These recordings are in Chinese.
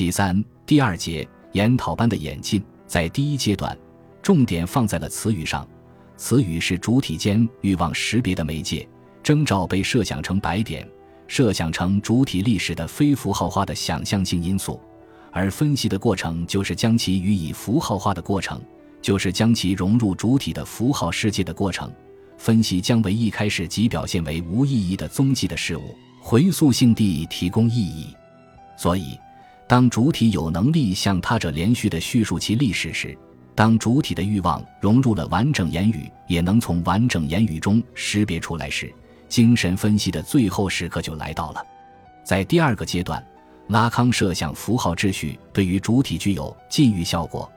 其三，第二节研讨班的演进，在第一阶段，重点放在了词语上。词语是主体间欲望识别的媒介，征兆被设想成白点，设想成主体历史的非符号化的想象性因素，而分析的过程就是将其予以符号化的过程，就是将其融入主体的符号世界的过程。分析将为一开始即表现为无意义的踪迹的事物，回溯性地提供意义。所以，当主体有能力向他者连续的叙述其历史时，当主体的欲望融入了完整言语，也能从完整言语中识别出来时，精神分析的最后时刻就来到了。在第二个阶段，拉康设想符号秩序对于主体具有禁欲效果，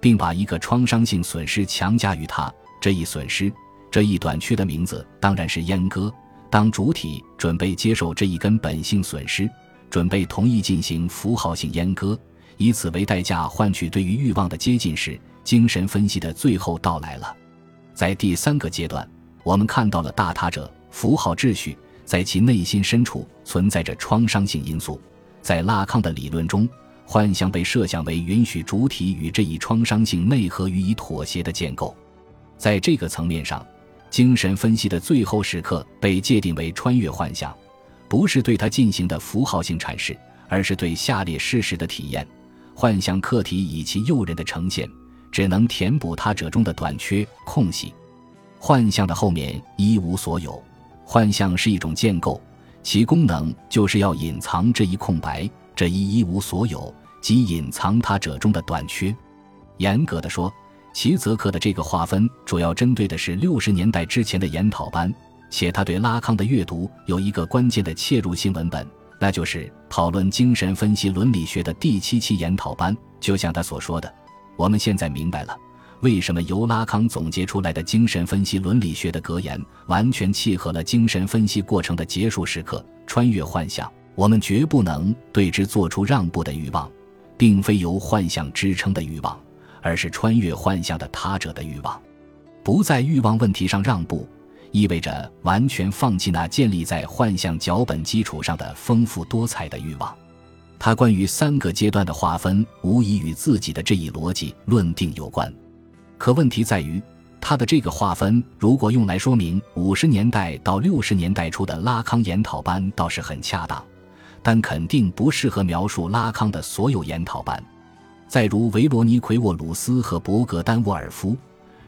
并把一个创伤性损失强加于他。这一损失，这一短缺的名字当然是阉割。当主体准备接受这一根本性损失，准备同意进行符号性阉割，以此为代价换取对于欲望的接近时。精神分析的最后到来了，在第三个阶段，我们看到了大他者符号秩序在其内心深处存在着创伤性因素。在拉康的理论中，幻象被设想为允许主体与这一创伤性内核予以妥协的建构。在这个层面上，精神分析的最后时刻被界定为穿越幻象，不是对它进行的符号性阐释，而是对下列事实的体验：幻象客体以其诱人的呈现。只能填补他者中的短缺空隙，幻象的后面一无所有。幻象是一种建构，其功能就是要隐藏这一空白，这一一无所有，即隐藏他者中的短缺。严格的说，齐泽克的这个划分主要针对的是六十年代之前的研讨班，且他对拉康的阅读有一个关键的切入性文本，那就是讨论精神分析伦理学的第七期研讨班。就像他所说的。我们现在明白了，为什么由拉康总结出来的精神分析伦理学的格言，完全契合了精神分析过程的结束时刻——穿越幻想。我们绝不能对之做出让步的欲望，并非由幻想支撑的欲望，而是穿越幻想的他者的欲望。不在欲望问题上让步，意味着完全放弃那建立在幻象脚本基础上的丰富多彩的欲望。他关于三个阶段的划分，无疑与自己的这一逻辑论定有关。可问题在于，他的这个划分如果用来说明五十年代到六十年代初的拉康研讨班，倒是很恰当，但肯定不适合描述拉康的所有研讨班。再如维罗尼奎沃鲁斯和博格丹沃尔夫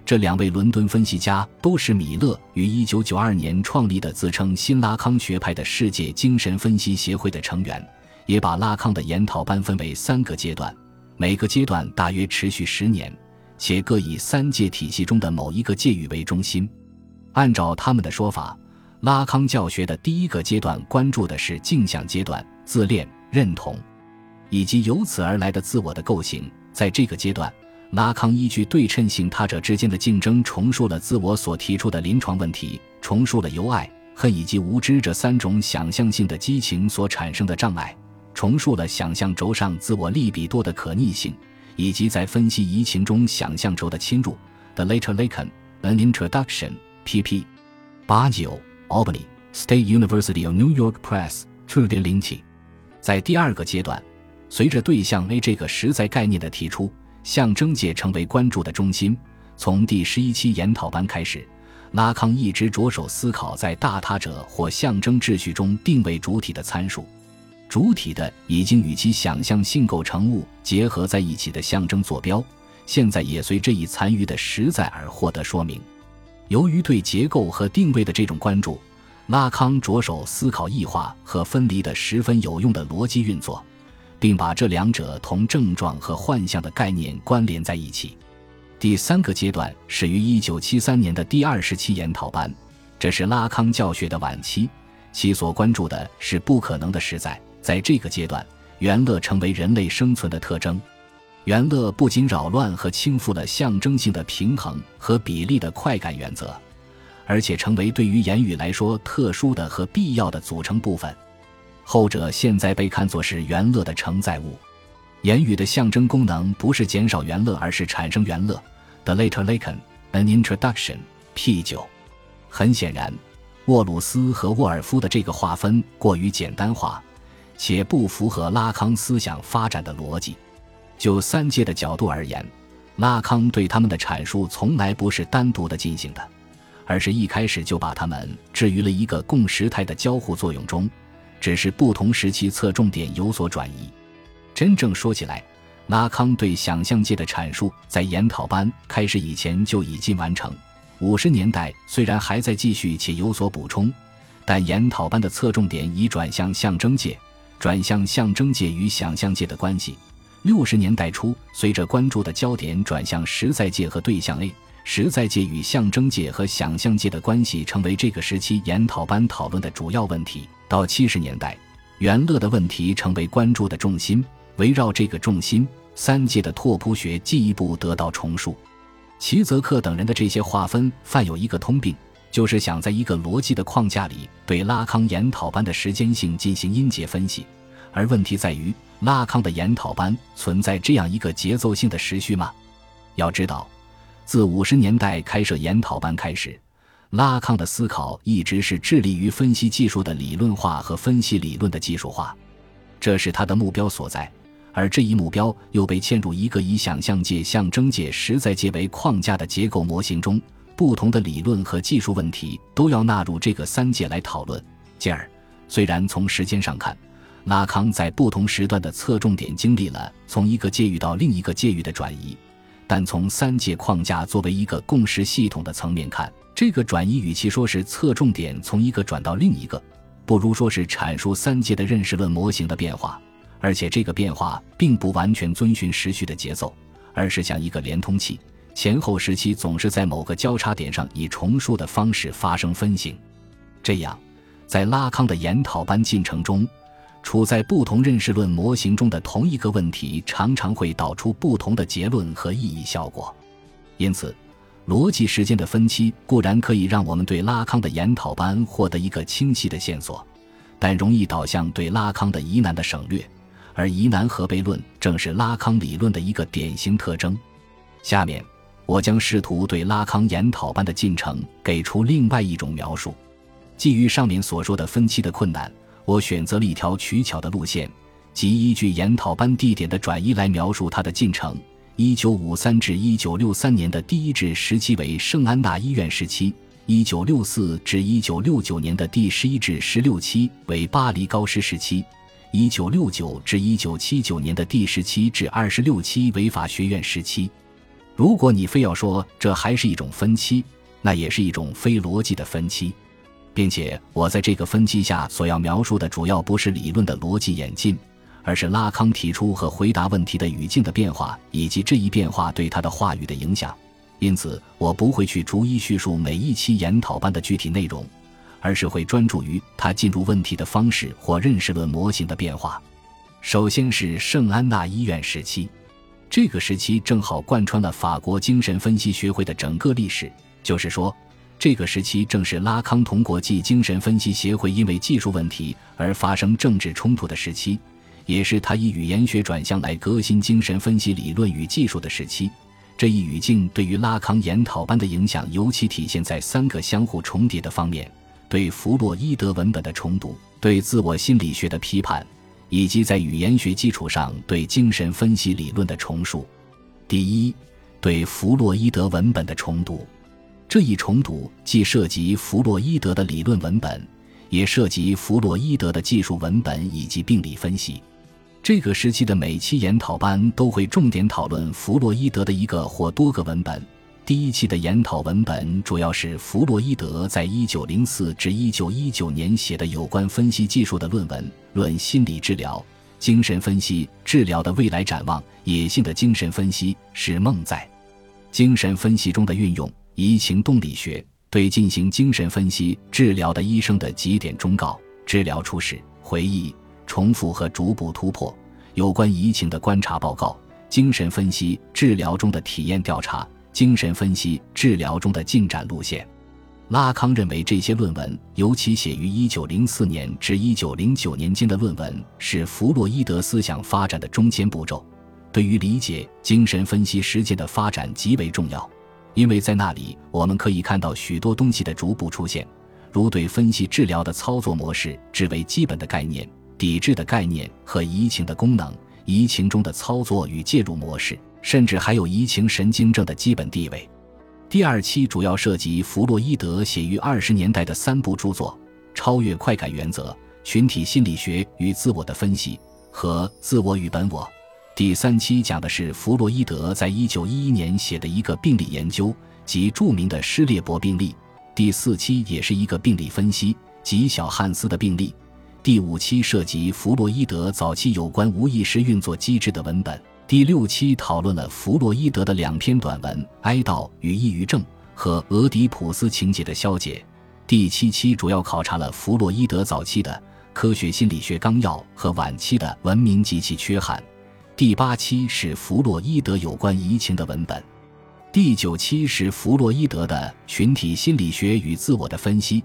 这两位伦敦分析家，都是米勒于一九九二年创立的自称新拉康学派的世界精神分析协会的成员。也把拉康的研讨班分为三个阶段，每个阶段大约持续十年，且各以三界体系中的某一个界域为中心。按照他们的说法，拉康教学的第一个阶段关注的是镜像阶段、自恋、认同，以及由此而来的自我的构型。在这个阶段，拉康依据对称性他者之间的竞争，重述了自我所提出的临床问题，重述了由爱、恨以及无知这三种想象性的激情所产生的障碍。重述了想象轴上自我利比多的可逆性，以及在分析移情中想象轴的侵入。The later Lacan, an introduction. pp. 八九 Albany State University of New York Press. 处点零七。在第二个阶段，随着对象 A 这个实在概念的提出，象征界成为关注的中心。从第十一期研讨班开始，拉康一直着手思考在大他者或象征秩序中定位主体的参数。主体的已经与其想象性构成物结合在一起的象征坐标，现在也随这一残余的实在而获得说明。由于对结构和定位的这种关注，拉康着手思考异化和分离的十分有用的逻辑运作，并把这两者同症状和幻象的概念关联在一起。第三个阶段始于1973年的第二十期研讨班，这是拉康教学的晚期，其所关注的是不可能的实在。在这个阶段，元乐成为人类生存的特征。元乐不仅扰乱和倾覆了象征性的平衡和比例的快感原则，而且成为对于言语来说特殊的和必要的组成部分。后者现在被看作是元乐的承载物。言语的象征功能不是减少元乐，而是产生元乐。The later Lacan, an introduction. P 九。很显然，沃鲁斯和沃尔夫的这个划分过于简单化。且不符合拉康思想发展的逻辑。就三界的角度而言，拉康对他们的阐述从来不是单独的进行的，而是一开始就把他们置于了一个共识态的交互作用中，只是不同时期侧重点有所转移。真正说起来，拉康对想象界的阐述在研讨班开始以前就已经完成。五十年代虽然还在继续且有所补充，但研讨班的侧重点已转向象征界，转向象征界与想象界的关系。六十年代初，随着关注的焦点转向实在界和对象 A，实在界与象征界和想象界的关系成为这个时期研讨班讨论的主要问题。到七十年代，元乐的问题成为关注的重心。围绕这个重心，三界的拓扑学进一步得到重塑。齐泽克等人的这些划分犯有一个通病，就是想在一个逻辑的框架里对拉康研讨班的时间性进行音节分析。而问题在于，拉康的研讨班存在这样一个节奏性的时序吗？要知道，自五十年代开设研讨班开始，拉康的思考一直是致力于分析技术的理论化和分析理论的技术化，这是他的目标所在。而这一目标又被嵌入一个以想象界、象征界、实在界为框架的结构模型中，不同的理论和技术问题都要纳入这个三界来讨论。进而，虽然从时间上看，拉康在不同时段的侧重点经历了从一个界域到另一个界域的转移，但从三界框架作为一个共识系统的层面看，这个转移与其说是侧重点从一个转到另一个，不如说是阐述三界的认识论模型的变化。而且这个变化并不完全遵循时序的节奏，而是像一个连通器，前后时期总是在某个交叉点上以重数的方式发生分形。这样，在拉康的研讨班进程中，处在不同认识论模型中的同一个问题，常常会导出不同的结论和意义效果。因此，逻辑时间的分期固然可以让我们对拉康的研讨班获得一个清晰的线索，但容易导向对拉康的疑难的省略。而疑难和悖论正是拉康理论的一个典型特征。下面，我将试图对拉康研讨班的进程给出另外一种描述。基于上面所说的分期的困难，我选择了一条取巧的路线，即依据研讨班地点的转移来描述它的进程。一九五三至一九六三年的第一至时期为圣安娜医院时期；一九六四至一九六九年的第十一至十六期为巴黎高师时期。一九六九至一九七九年的第十七至二十六期为法学院时期。如果你非要说这还是一种分期，那也是一种非逻辑的分期，并且我在这个分期下所要描述的主要不是理论的逻辑演进，而是拉康提出和回答问题的语境的变化，以及这一变化对他的话语的影响。因此，我不会去逐一叙述每一期研讨班的具体内容。而是会专注于他进入问题的方式或认识论模型的变化。首先是圣安娜医院时期，这个时期正好贯穿了法国精神分析学会的整个历史。就是说，这个时期正是拉康同国际精神分析协会因为技术问题而发生政治冲突的时期，也是他以语言学转向来革新精神分析理论与技术的时期。这一语境对于拉康研讨班的影响，尤其体现在三个相互重叠的方面。对弗洛伊德文本的重读，对自我心理学的批判，以及在语言学基础上对精神分析理论的重述。第一，对弗洛伊德文本的重读，这一重读既涉及弗洛伊德的理论文本，也涉及弗洛伊德的技术文本以及病理分析。这个时期的每期研讨班都会重点讨论弗洛伊德的一个或多个文本。第一期的研讨文本主要是弗洛伊德在一九零四至一九一九年写的有关分析技术的论文，《论心理治疗、精神分析治疗的未来展望》。野性的精神分析是梦在精神分析中的运用，移情动力学对进行精神分析治疗的医生的几点忠告，治疗初始回忆、重复和逐步突破，有关移情的观察报告，精神分析治疗中的体验调查。精神分析治疗中的进展路线，拉康认为这些论文，尤其写于1904年至1909年间的论文，是弗洛伊德思想发展的中间步骤，对于理解精神分析实践的发展极为重要。因为在那里，我们可以看到许多东西的逐步出现，如对分析治疗的操作模式至为基本的概念，抵制的概念和移情的功能、移情中的操作与介入模式，甚至还有移情神经症的基本地位。第二期主要涉及弗洛伊德写于二十年代的三部著作：《超越快感原则》、《群体心理学与自我的分析》和《自我与本我》。第三期讲的是弗洛伊德在一九一一年写的一个病理研究，即著名的施列伯病例。第四期也是一个病理分析，即小汉斯的病例。第五期涉及弗洛伊德早期有关无意识运作机制的文本。第六期讨论了弗洛伊德的两篇短文《哀悼与抑郁症》和《俄狄浦斯情节的消解》。第七期主要考察了弗洛伊德早期的《科学心理学纲要》和晚期的《文明及其缺憾》。第八期是弗洛伊德有关移情的文本。第九期是弗洛伊德的群体心理学与自我的分析。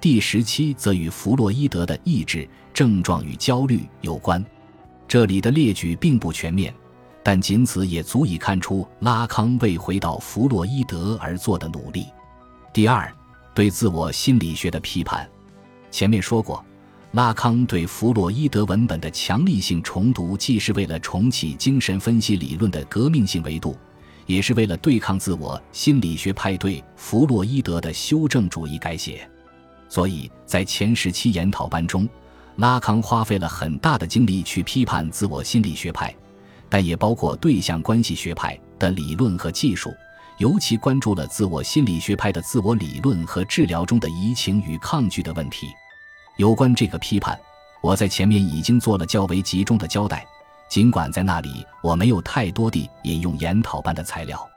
第十期则与弗洛伊德的意志症状与焦虑有关。这里的列举并不全面。但仅此也足以看出拉康为回到弗洛伊德而做的努力。第二，对自我心理学的批判。前面说过，拉康对弗洛伊德文本的强力性重读，既是为了重启精神分析理论的革命性维度，也是为了对抗自我心理学派对弗洛伊德的修正主义改写。所以在前十期研讨班中，拉康花费了很大的精力去批判自我心理学派。但也包括对象关系学派的理论和技术，尤其关注了自我心理学派的自我理论和治疗中的移情与抗拒的问题。有关这个批判，我在前面已经做了较为集中的交代，尽管在那里我没有太多地引用研讨班的材料。